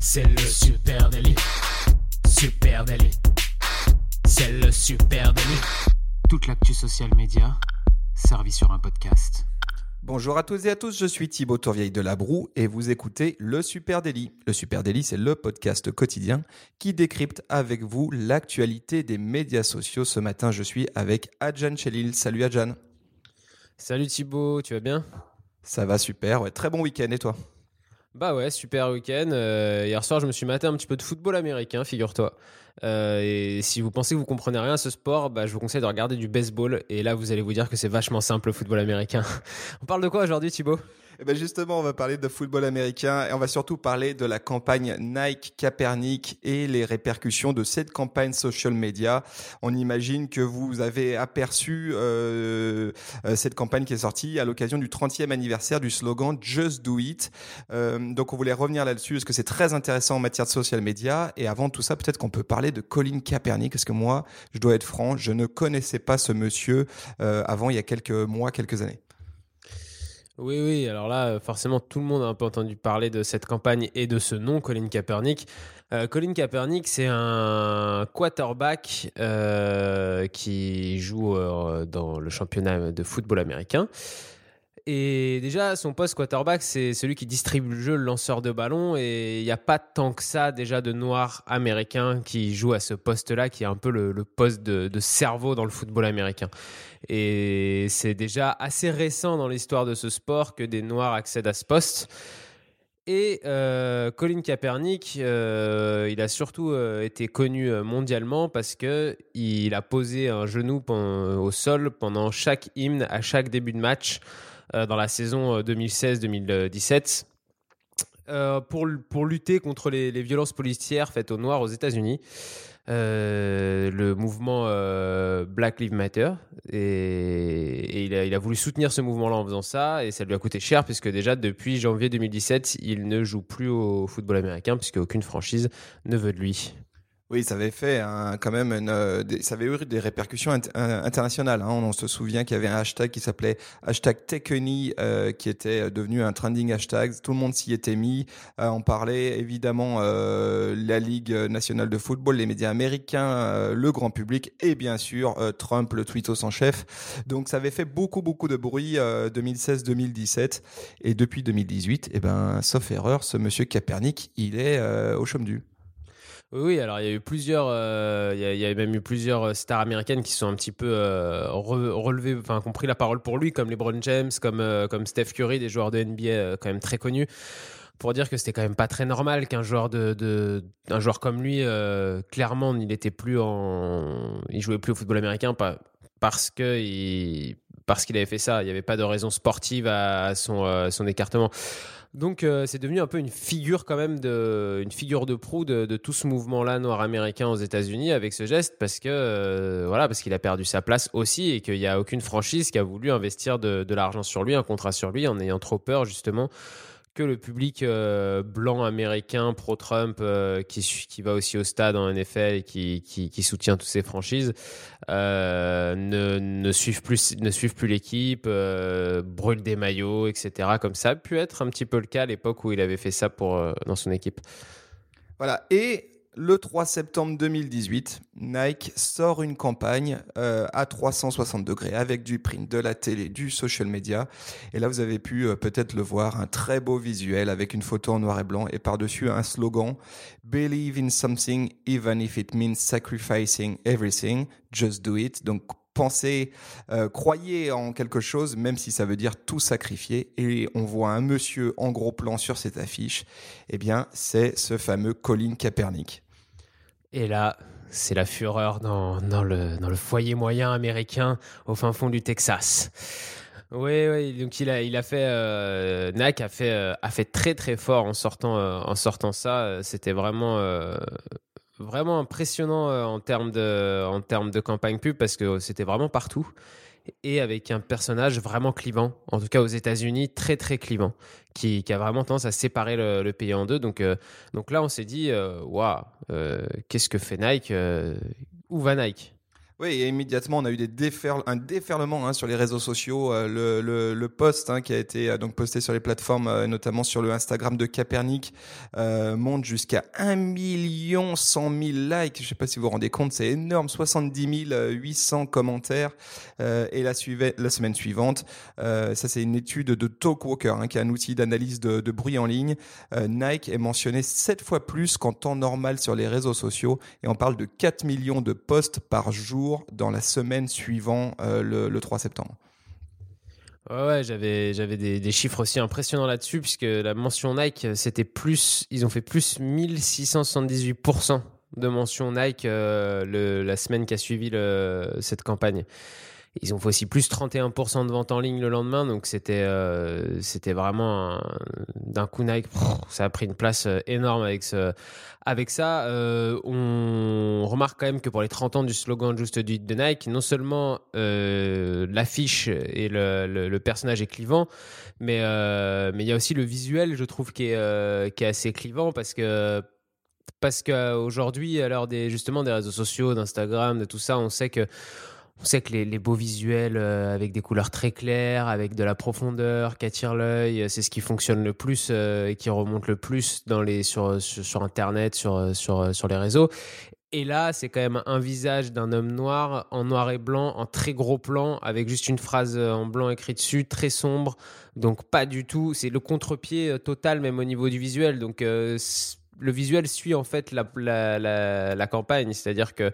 C'est le super délit. Super délit. C'est le super délit. Toute l'actu social média servie sur un podcast. Bonjour à tous et à tous, je suis Thibaut Tourvieille de Labroue et vous écoutez Le Super Daily. Le Super Daily, c'est le podcast quotidien qui décrypte avec vous l'actualité des médias sociaux. Ce matin, je suis avec Adjan Chelil. Salut Adjan. Salut Thibaut, tu vas bien? Ça va super, ouais, très bon week-end et toi? Bah ouais, super week-end. Euh, hier soir, je me suis maté un petit peu de football américain, figure-toi. Euh, et si vous pensez que vous comprenez rien à ce sport, bah, je vous conseille de regarder du baseball. Et là, vous allez vous dire que c'est vachement simple le football américain. On parle de quoi aujourd'hui, Thibaut? Eh ben justement, on va parler de football américain et on va surtout parler de la campagne Nike Kaepernick et les répercussions de cette campagne social media. On imagine que vous avez aperçu euh, euh cette campagne qui est sortie à l'occasion du 30e anniversaire du slogan Just Do It. Euh, donc on voulait revenir là-dessus parce que c'est très intéressant en matière de social media. Et avant tout ça, peut-être qu'on peut parler de Colin Kaepernick parce que moi, je dois être franc, je ne connaissais pas ce monsieur euh, avant il y a quelques mois, quelques années. Oui, oui, alors là, forcément, tout le monde a un peu entendu parler de cette campagne et de ce nom, Colin Kaepernick. Euh, Colin Kaepernick, c'est un quarterback euh, qui joue euh, dans le championnat de football américain. Et déjà, son poste quarterback, c'est celui qui distribue le jeu, le lanceur de ballon. Et il n'y a pas tant que ça déjà de noirs américains qui jouent à ce poste-là, qui est un peu le, poste de, cerveau dans le football américain. Et c'est déjà assez récent dans l'histoire de ce sport que des noirs accèdent à ce poste. Et euh, Colin Kaepernick, euh, il a surtout euh, été connu mondialement parce que il a posé un genou au sol pendant chaque hymne à chaque début de match dans la saison 2016-2017 pour, pour lutter contre les, violences policières faites aux Noirs aux États-Unis. Euh, le mouvement euh, Black Lives Matter et, il, a, il, a, voulu soutenir ce mouvement-là en faisant ça et ça lui a coûté cher puisque déjà depuis janvier 2017 il ne joue plus au football américain puisque aucune franchise ne veut de lui. Oui, ça avait fait quand même, une, euh, ça avait eu des répercussions internationales. Hein. On, se souvient qu'il y avait un hashtag qui s'appelait hashtag Tekeny, euh, qui était devenu un trending hashtag. Tout le monde s'y était mis. Euh, on parlait évidemment la Ligue nationale de football, les médias américains, le grand public et bien sûr Trump, le tweetos sans chef. Donc ça avait fait beaucoup beaucoup de bruit 2016-2017 et depuis 2018, eh ben sauf erreur, ce monsieur Kaepernick, il est au chaume du. Oui, alors il y a eu plusieurs, euh, il, y a, même eu plusieurs euh, stars américaines qui sont un petit peu euh, relevées, enfin, compris la parole pour lui, comme LeBron James, comme, comme Steph Curry, des joueurs de NBA quand même très connus, pour dire que c'était quand même pas très normal qu'un joueur de, un joueur comme lui, clairement, il était plus en, il jouait plus au football américain, pas parce que parce qu'il avait fait ça. Il n'y avait pas de raison sportive à son, son écartement. Donc euh, c'est devenu un peu une figure quand même de une figure de proue de, tout ce mouvement-là noir américain aux États-Unis avec ce geste parce que euh, voilà parce qu'il a perdu sa place aussi et qu'il n'y a aucune franchise qui a voulu investir de l'argent sur lui, un contrat sur lui en ayant trop peur justement que le public euh, blanc américain pro-Trump euh, qui, va aussi au stade en NFL et qui, qui, soutient toutes ces franchises euh, ne, ne, suivent plus, ne suivent plus l'équipe, brûlent des maillots, etc. Comme ça a pu être un petit peu le cas à l'époque où il avait fait ça pour, dans son équipe. Voilà. Et le 3 septembre 2018, Nike sort une campagne euh, à 360 degrés avec du print, de la télé, du social media. Et là, vous avez pu euh, peut-être le voir, un très beau visuel avec une photo en noir et blanc et par-dessus un slogan Believe in something even if it means sacrificing everything, just do it. Donc pensez, euh, croyez en quelque chose, même si ça veut dire tout sacrifier. Et on voit un monsieur en gros plan sur cette affiche. Eh bien, c'est ce fameux Colin Kaepernick. Et là, c'est la fureur dans, le, foyer moyen américain au fin fond du Texas. Oui, oui, donc il a, fait, euh, fait, euh, a fait très très fort en sortant, euh, ça. C'était vraiment, vraiment impressionnant en termes de campagne pub parce que c'était vraiment partout et avec un personnage vraiment clivant, en tout cas aux États-Unis, très très clivant, qui, a vraiment tendance à séparer le, pays en deux. Donc, euh, donc là, on s'est dit, euh, waouh, euh, qu'est-ce que fait Nike Où va Nike? Oui, et immédiatement, on a eu des un déferlement hein, sur les réseaux sociaux. Euh, le, post hein, qui a été euh, donc posté sur les plateformes, euh, notamment sur le Instagram de Capernic, monte jusqu'à 1 million 100 000 likes. Je ne sais pas si vous vous rendez compte, c'est énorme. 70 800 commentaires. et la, la semaine suivante, ça c'est une étude de Talkwalker, hein, qui est un outil d'analyse de, de, bruit en ligne. Nike est mentionné 7 fois plus qu'en temps normal sur les réseaux sociaux. Et on parle de 4 millions de posts par jour dans la semaine suivant euh, le, 3 septembre. Ouais, j'avais, j'avais des, chiffres aussi impressionnants là-dessus, puisque la mention Nike, c'était plus, ils ont fait plus 1678% de mention Nike euh, le, la semaine qui a suivi le, cette campagne. Ils ont fait aussi plus 31% de vente en ligne le lendemain, donc c'était euh, c'était vraiment d'un coup Nike, ça a pris une place euh, énorme avec avec ça. Euh, on remarque quand même que pour les 30 ans du slogan Juste du de Nike, non seulement l'affiche et le, le, personnage est clivant, mais mais il y a aussi le visuel, je trouve, qui est qui est assez clivant parce que parce qu'aujourd'hui, à l'heure des justement des réseaux sociaux, d'Instagram, de tout ça, on sait que on sait que les, beaux visuels euh, avec des couleurs très claires, avec de la profondeur qui attire l'œil, c'est ce qui fonctionne le plus euh, et qui remonte le plus sur, Internet, sur, les réseaux. Et là, c'est quand même un visage d'un homme noir en noir et blanc, en très gros plan, avec juste une phrase en blanc écrite dessus, très sombre. Donc pas du tout, c'est le contre-pied euh, total même au niveau du visuel. Donc le visuel suit en fait la, la, campagne, c'est-à-dire que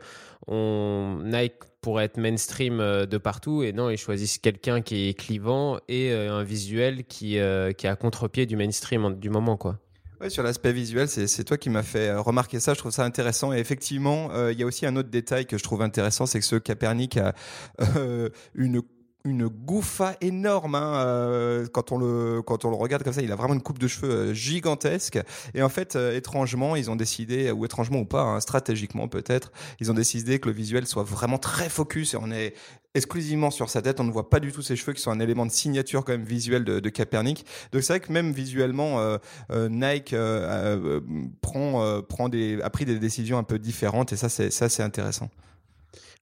Nike pourrait être mainstream euh, de partout et non, ils choisissent quelqu'un qui est clivant et euh, un visuel qui, euh, qui est à contre-pied du mainstream du moment quoi. Ouais, sur l'aspect visuel, c'est toi qui m'as fait remarquer ça. Je trouve ça intéressant. Et effectivement, il y a aussi un autre détail que je trouve intéressant, c'est que ce Capernic a une une gouffa énorme hein, euh, quand on le quand on le regarde comme ça il a vraiment une coupe de cheveux euh, gigantesque. Et en fait euh, étrangement ils ont décidé ou étrangement ou pas hein, stratégiquement peut-être ils ont décidé que le visuel soit vraiment très focus et on est exclusivement sur sa tête. On ne voit pas du tout ses cheveux qui sont un élément de signature quand même visuel de, de donc c'est vrai que même visuellement Nike prend prend des a pris des décisions un peu différentes et ça c'est ça c'est intéressant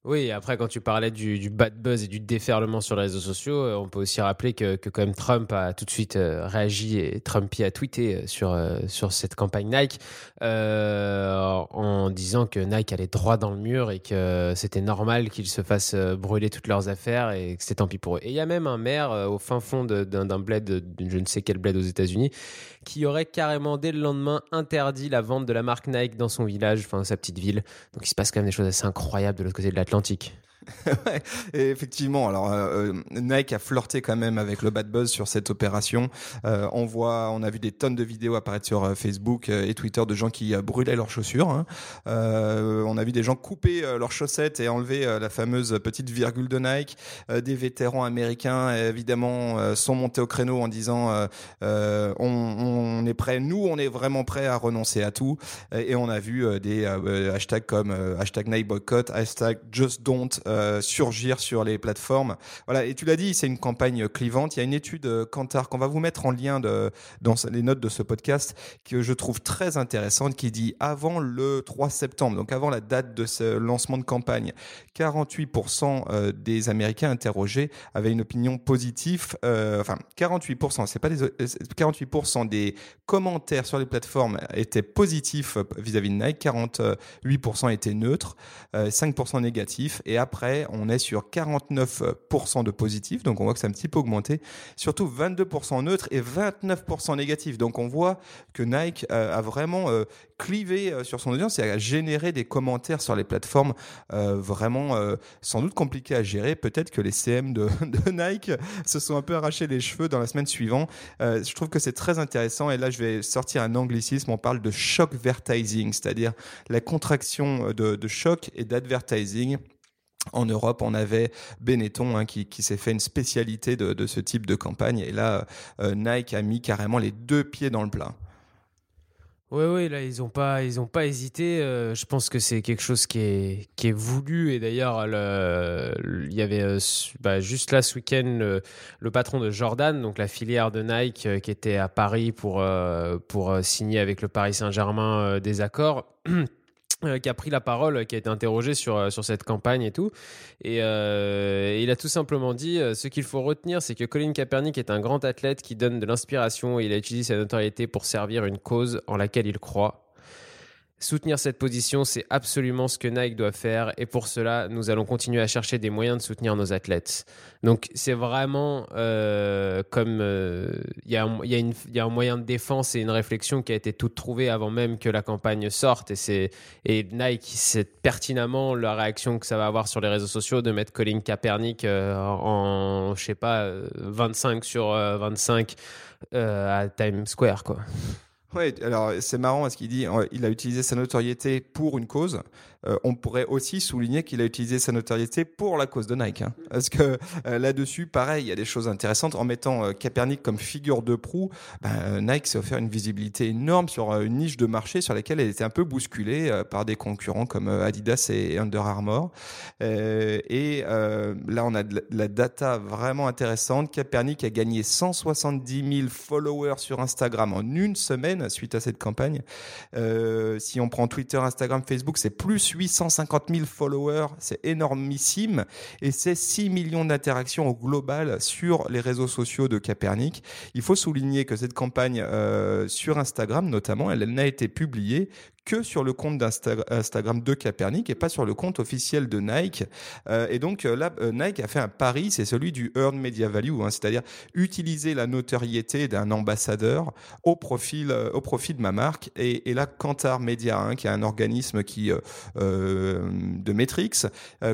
oui, après, quand tu parlais du, bad buzz et du déferlement sur les réseaux sociaux, euh, on peut aussi rappeler que, que quand même Trump a tout de suite euh, réagi et Trumpy a tweeté euh, sur, sur cette campagne Nike en disant que Nike allait droit dans le mur et que c'était normal qu'ils se fassent brûler toutes leurs affaires et que c'était tant pis pour eux. Et il y a même un maire au fin fond d'un bled, je ne sais quel bled aux États-Unis, qui aurait carrément dès le lendemain interdit la vente de la marque Nike dans son village, enfin sa petite ville. Donc il se passe quand même des choses assez incroyables de l'autre côté de l'Atlantique Atlantique. ouais, effectivement, alors euh, euh, Nike a flirté quand même avec le bad buzz sur cette opération. Euh, on voit, on a vu des tonnes de vidéos apparaître sur Facebook et Twitter de gens qui brûlaient leurs chaussures. Hein. on a vu des gens couper leurs chaussettes et enlever la fameuse petite virgule de Nike. des vétérans américains, évidemment, sont montés au créneau en disant on, on, est prêt, nous, on est vraiment prêt à renoncer à tout. Et on a vu des hashtags comme hashtag Nike boycott, hashtag just don't euh, surgir sur les plateformes. Voilà, et tu l'as dit, c'est une campagne clivante. Il y a une étude euh, Kantar qu'on va vous mettre en lien dans les notes de ce podcast que je trouve très intéressante qui dit avant le 3 septembre, donc avant la date de ce lancement de campagne, 48% euh, des Américains interrogés avaient une opinion positive. enfin, 48%, c'est pas des 48% des commentaires sur les plateformes étaient positifs vis-à-vis de Nike, 48% étaient neutres, 5% négatifs et après on est sur 49% de positifs, donc on voit que c'est un petit peu augmenté. Surtout 22% neutres et 29% négatifs. Donc on voit que Nike euh, a vraiment euh, clivé euh, sur son audience et a généré des commentaires sur les plateformes vraiment sans doute compliqués à gérer. Peut-être que les CM de, Nike se sont un peu arrachés les cheveux dans la semaine suivante. je trouve que c'est très intéressant et là je vais sortir un anglicisme. On parle de shock advertising, c'est-à-dire la contraction de, de choc et d'advertising. En Europe, on avait Benetton hein, qui, s'est fait une spécialité de, ce type de campagne. Et là, euh, Nike a mis carrément les deux pieds dans le plat. Oui, oui, là, ils n'ont pas, pas hésité. Euh, je pense que c'est quelque chose qui est, qui est voulu. Et d'ailleurs, il y avait euh, bah, juste là ce week-end le, patron de Jordan, donc la filière de Nike, qui était à Paris pour, pour signer avec le Paris Saint-Germain des accords. euh, qui a pris la parole, qui a été interrogé sur, euh, sur cette campagne et tout. Et, euh, il a tout simplement dit ce qu'il faut retenir, c'est que Colin Kaepernick est un grand athlète qui donne de l'inspiration et il a utilisé sa notoriété pour servir une cause en laquelle il croit. Soutenir cette position, c'est absolument ce que Nike doit faire et pour cela, nous allons continuer à chercher des moyens de soutenir nos athlètes. Donc c'est vraiment euh, comme euh, il y, a un moyen de défense et une réflexion qui a été toute trouvée avant même que la campagne sorte et et Nike c'est pertinemment la réaction que ça va avoir sur les réseaux sociaux de mettre Colin Kaepernick euh, en je sais pas 25 sur 25 à Times Square quoi. Ouais, alors c'est marrant parce qu'il dit il a utilisé sa notoriété pour une cause. Euh, on pourrait aussi souligner qu'il a utilisé sa notoriété pour la cause de Nike. Hein. Parce que euh, là-dessus, pareil, il y a des choses intéressantes. En mettant euh, comme figure de proue, ben, Nike s'est offert une visibilité énorme sur une niche de marché sur laquelle elle était un peu bousculée par des concurrents comme Adidas et Under Armour. et là, on a de la data vraiment intéressante. Kaepernick a gagné 170 000 followers sur Instagram en une semaine suite à cette campagne. si on prend Twitter, Instagram, Facebook, c'est plus 850 000 followers, c'est énormissime. Et c'est 6 millions d'interactions au global sur les réseaux sociaux de Capernic. Il faut souligner que cette campagne euh, sur Instagram, notamment, elle n'a été publiée que sur le compte d'Instagram de Capernic et pas sur le compte officiel de Nike. Euh, et donc euh, là, euh, Nike a fait un pari, c'est celui du earned media value, hein, c'est-à-dire utiliser la notoriété d'un ambassadeur au profil, au profit de ma marque. Et, là, Kantar Media, hein, qui est un organisme qui de Metrix,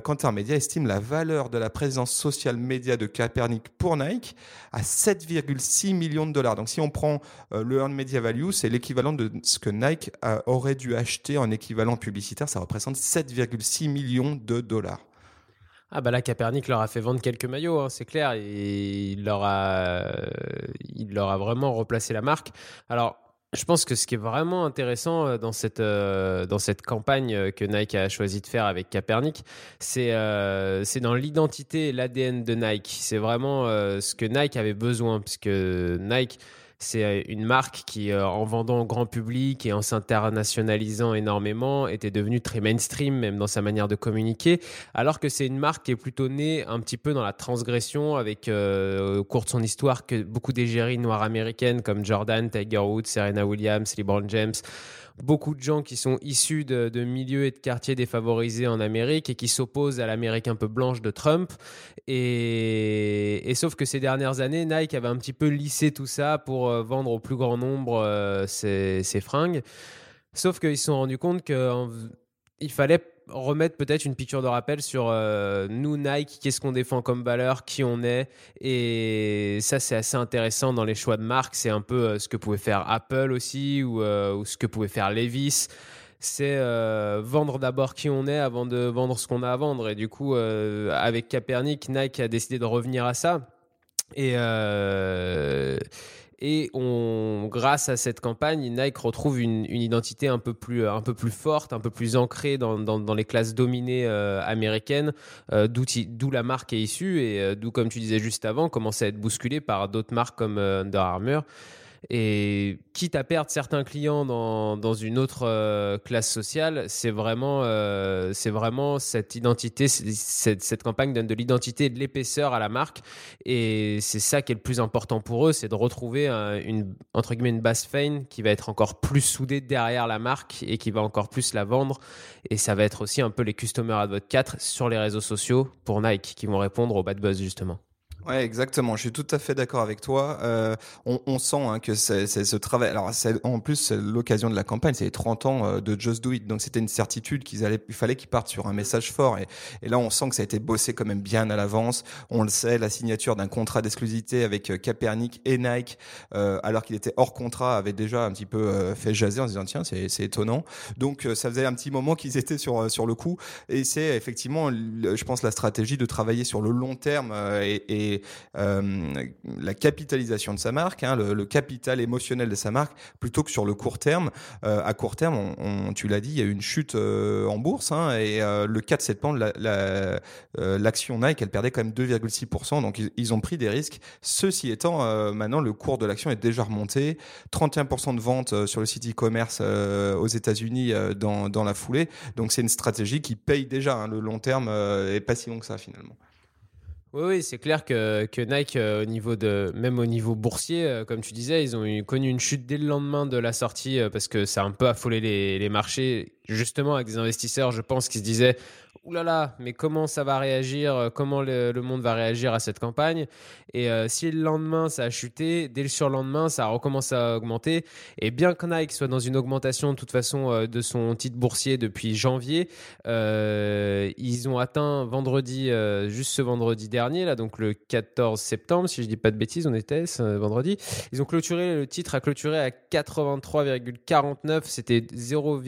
Kantar Media estime la valeur de la présence sociale média de Capernic pour Nike à 7,6 millions de dollars. Donc si on prend le earned media value, c'est l'équivalent de ce que Nike aurait dû acheter en équivalent publicitaire, ça représente 7,6 millions de dollars. Ah bah là, Capernic leur a fait vendre quelques maillots, hein, c'est clair. Et il leur, a, il vraiment replacé la marque. Alors, je pense que ce qui est vraiment intéressant euh, dans cette, euh, dans cette campagne euh, que Nike a choisi de faire avec Capernic, c'est dans l'identité, l'ADN de Nike. C'est vraiment ce que Nike avait besoin, puisque Nike c'est euh, une marque qui, euh, en vendant au grand public et en s'internationalisant énormément, était devenue très mainstream, même dans sa manière de communiquer, alors que c'est une marque qui est plutôt née un petit peu dans la transgression, avec euh, au cours de son histoire que beaucoup d'égéries noires américaines comme Jordan, Tiger Woods, Serena Williams, LeBron James beaucoup de gens qui sont issus de, milieux et de quartiers défavorisés en Amérique et qui s'opposent à l'Amérique un peu blanche de Trump. Et, sauf que ces dernières années, Nike avait un petit peu lissé tout ça pour euh, vendre au plus grand nombre euh, ses, ses, fringues. Sauf qu'ils se sont rendus compte qu'il fallait remettre peut-être une piqûre de rappel sur euh, nous, Nike, qu'est-ce qu'on défend comme valeur, qui on est. Et ça, c'est assez intéressant dans les choix de marque. C'est un peu euh, ce que pouvait faire Apple aussi ou, euh, ou ce que pouvait faire Levis. C'est vendre d'abord qui on est avant de vendre ce qu'on a à vendre. Et du coup, avec Capernic, Nike a décidé de revenir à ça. Et et on, grâce à cette campagne, Nike retrouve une, identité un peu plus, un peu plus forte, un peu plus ancrée dans, dans, les classes dominées euh, américaines, euh, d'où la marque est issue et euh, d'où, comme tu disais juste avant, commence à être bousculée par d'autres marques comme Under Armour. Et quitte à perdre certains clients dans, dans une autre euh, classe sociale, c'est vraiment, euh, vraiment cette identité, cette, cette, campagne donne de l'identité et de l'épaisseur à la marque. Et c'est ça qui est le plus important pour eux, c'est de retrouver une, entre guillemets, une base fame qui va être encore plus soudée derrière la marque et qui va encore plus la vendre. Et ça va être aussi un peu les Customer Advocate 4 sur les réseaux sociaux pour Nike qui vont répondre au bad buzz justement. Ouais, exactement. Je suis tout à fait d'accord avec toi. Euh, on, on, sent hein, que c'est ce travail. Alors, en plus, c'est l'occasion de la campagne. C'est les 30 ans euh, de Just Do It. Donc, c'était une certitude qu'ils allaient, il fallait qu'ils partent sur un message fort. Et, là, on sent que ça a été bossé quand même bien à l'avance. On le sait, la signature d'un contrat d'exclusivité avec euh, Capernic et Nike, euh, alors qu'il était hors contrat, avait déjà un petit peu euh, fait jaser en disant tiens, c'est étonnant. Donc, ça faisait un petit moment qu'ils étaient sur sur le coup. Et c'est effectivement, je pense, la stratégie de travailler sur le long terme et, et les, la capitalisation de sa marque, hein, le, capital émotionnel de sa marque, plutôt que sur le court terme. à court terme, tu l'as dit, il y a eu une chute en bourse hein, et le 4 septembre, l'action la, Nike, elle perdait quand même 2,6%. Donc ils, ont pris des risques. Ceci étant, maintenant le cours de l'action est déjà remonté, 31% de ventes sur le site e-commerce aux États-Unis dans, la foulée. Donc c'est une stratégie qui paye déjà. Hein. le long terme est pas si long que ça finalement. Oui, oui c'est clair que, Nike, euh, au niveau de, même au niveau boursier, euh, comme tu disais, ils ont eu, connu une chute dès le lendemain de la sortie euh, parce que ça a un peu affolé les marchés, justement avec des investisseurs, je pense, qui se disaient Ouh là là, mais comment ça va réagir euh, Comment le, monde va réagir à cette campagne? Et euh, si le lendemain ça a chuté, dès le surlendemain ça recommence à augmenter. Et bien que Nike soit dans une augmentation de toute façon euh, de son titre boursier depuis janvier, ils ont atteint vendredi, juste ce vendredi dernier, là, donc le 14 septembre, si je dis pas de bêtises, on était vendredi. Ils ont clôturé, le titre a clôturé à 83,49, c'était 0,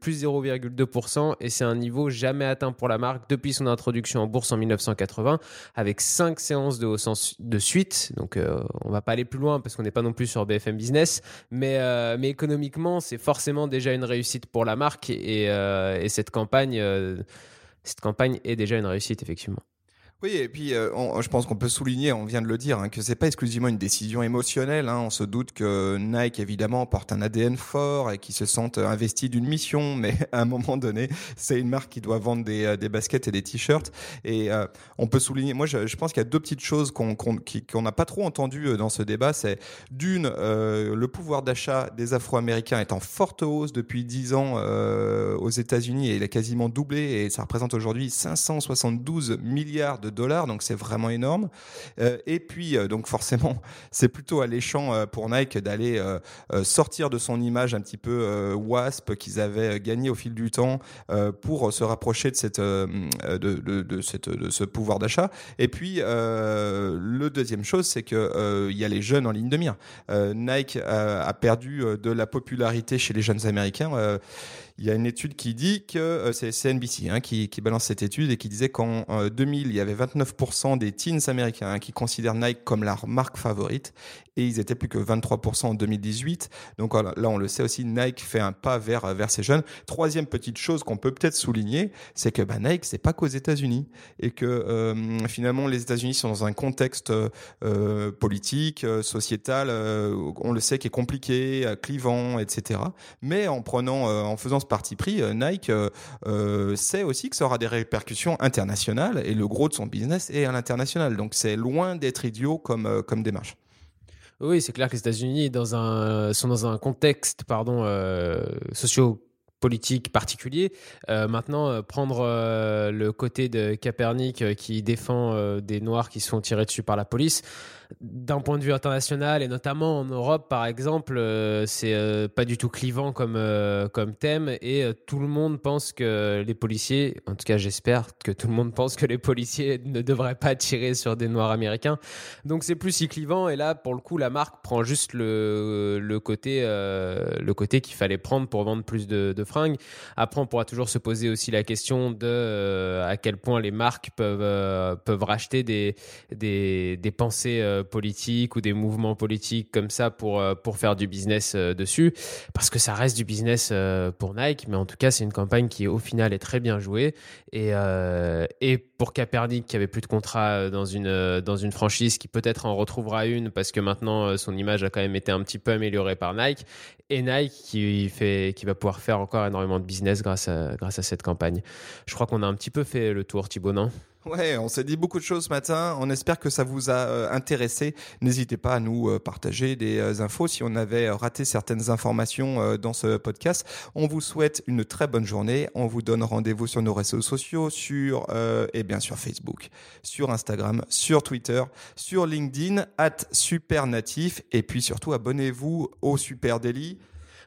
plus 0,2% et c'est un niveau jamais atteint pour la marque depuis son introduction en bourse en 1980, avec cinq séances de hausse de suite. Donc, euh, on va pas aller plus loin parce qu'on n'est pas non plus sur BFM Business, mais, euh, mais économiquement, c'est forcément déjà une réussite pour la marque et, euh, et cette campagne, cette campagne est déjà une réussite effectivement. Oui, et puis euh, je pense qu'on peut souligner, on vient de le dire, hein, que c'est pas exclusivement une décision émotionnelle. Hein. On se doute que Nike, évidemment, porte un ADN fort et qui se sentent investis d'une mission, mais à un moment donné, c'est une marque qui doit vendre des, euh, des baskets et des t-shirts. Et euh, on peut souligner, moi, je, pense qu'il y a deux petites choses qu'on qu'on n'a pas trop entendues dans ce débat. C'est d'une, le pouvoir d'achat des Afro-Américains est en forte hausse depuis 10 ans aux États-Unis et il a quasiment doublé et ça représente aujourd'hui 572 milliards de dollars, donc c'est vraiment énorme. Euh, et puis, euh, donc forcément, c'est plutôt alléchant euh, pour Nike d'aller sortir de son image un petit peu wasp qu'ils avaient gagné au fil du temps pour se rapprocher de cette de, de, cette de ce pouvoir d'achat. Et puis le deuxième chose, c'est que il y a les jeunes en ligne de mire. Nike a perdu de la popularité chez les jeunes américains il y a une étude qui dit que euh, c'est CNBC hein, qui, balance cette étude et qui disait qu'en 2000, il y avait 29% des teens américains hein, qui considèrent Nike comme leur marque favorite et ils étaient plus que 23% en 2018. Donc là, on le sait aussi, Nike fait un pas vers, vers ces jeunes. Troisième petite chose qu'on peut peut-être souligner, c'est que bah, Nike, c'est pas qu'aux États-Unis et que euh, finalement, les États-Unis sont dans un contexte euh, politique, sociétal, on le sait, qui est compliqué, clivant, etc. Mais en prenant, en faisant parti pris, euh, Nike euh, euh, sait aussi que ça aura des répercussions internationales et le gros de son business est à l'international. Donc c'est loin d'être idiot comme, comme démarche. Oui, c'est clair que les États-Unis sont dans un contexte pardon, socio-politique particulier. maintenant, prendre le côté de Capernic qui défend des Noirs qui sont tirés dessus par la police, d'un point de vue international et notamment en Europe par exemple euh, c'est euh, pas du tout clivant comme euh, comme thème et tout le monde pense que les policiers en tout cas j'espère que tout le monde pense que les policiers ne devraient pas tirer sur des noirs américains. Donc c'est plus si clivant et là pour le coup la marque prend juste le, le côté le côté qu'il fallait prendre pour vendre plus de, de, fringues. Après on pourra toujours se poser aussi la question de à quel point les marques peuvent peuvent racheter des, des pensées euh, politiques ou des mouvements politiques comme ça pour, euh, pour faire du business euh, dessus. Parce que ça reste du business pour Nike, mais en tout cas, c'est une campagne qui, au final, est très bien jouée. Et, et pour Kaepernick, qui avait plus de contrat dans une, dans une franchise, qui peut-être en retrouvera une parce que maintenant, son image a quand même été un petit peu améliorée par Nike. Et Nike qui, fait, qui va pouvoir faire encore énormément de business grâce à, grâce à cette campagne. Je crois qu'on a un petit peu fait le tour, Thibaut, non? Ouais, on s'est dit beaucoup de choses ce matin. On espère que ça vous a euh, intéressé. N'hésitez pas à nous euh, partager des euh, infos si on avait raté certaines informations dans ce podcast. On vous souhaite une très bonne journée. On vous donne rendez-vous sur nos réseaux sociaux, sur et bien sur Facebook, sur Instagram, sur Twitter, sur LinkedIn, at Supernatif. Et puis surtout, abonnez-vous au Super Daily.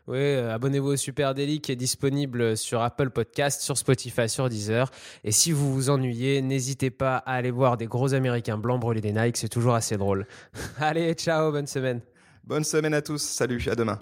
Oui, euh, abonnez-vous au Super Daily qui est disponible sur Apple Podcast, sur Spotify, sur Deezer. Et si vous vous ennuyez, n'hésitez pas à aller voir des gros Américains blancs brûler des Nike, c'est toujours assez drôle. Allez, ciao, bonne semaine. Bonne semaine à tous, salut, à demain.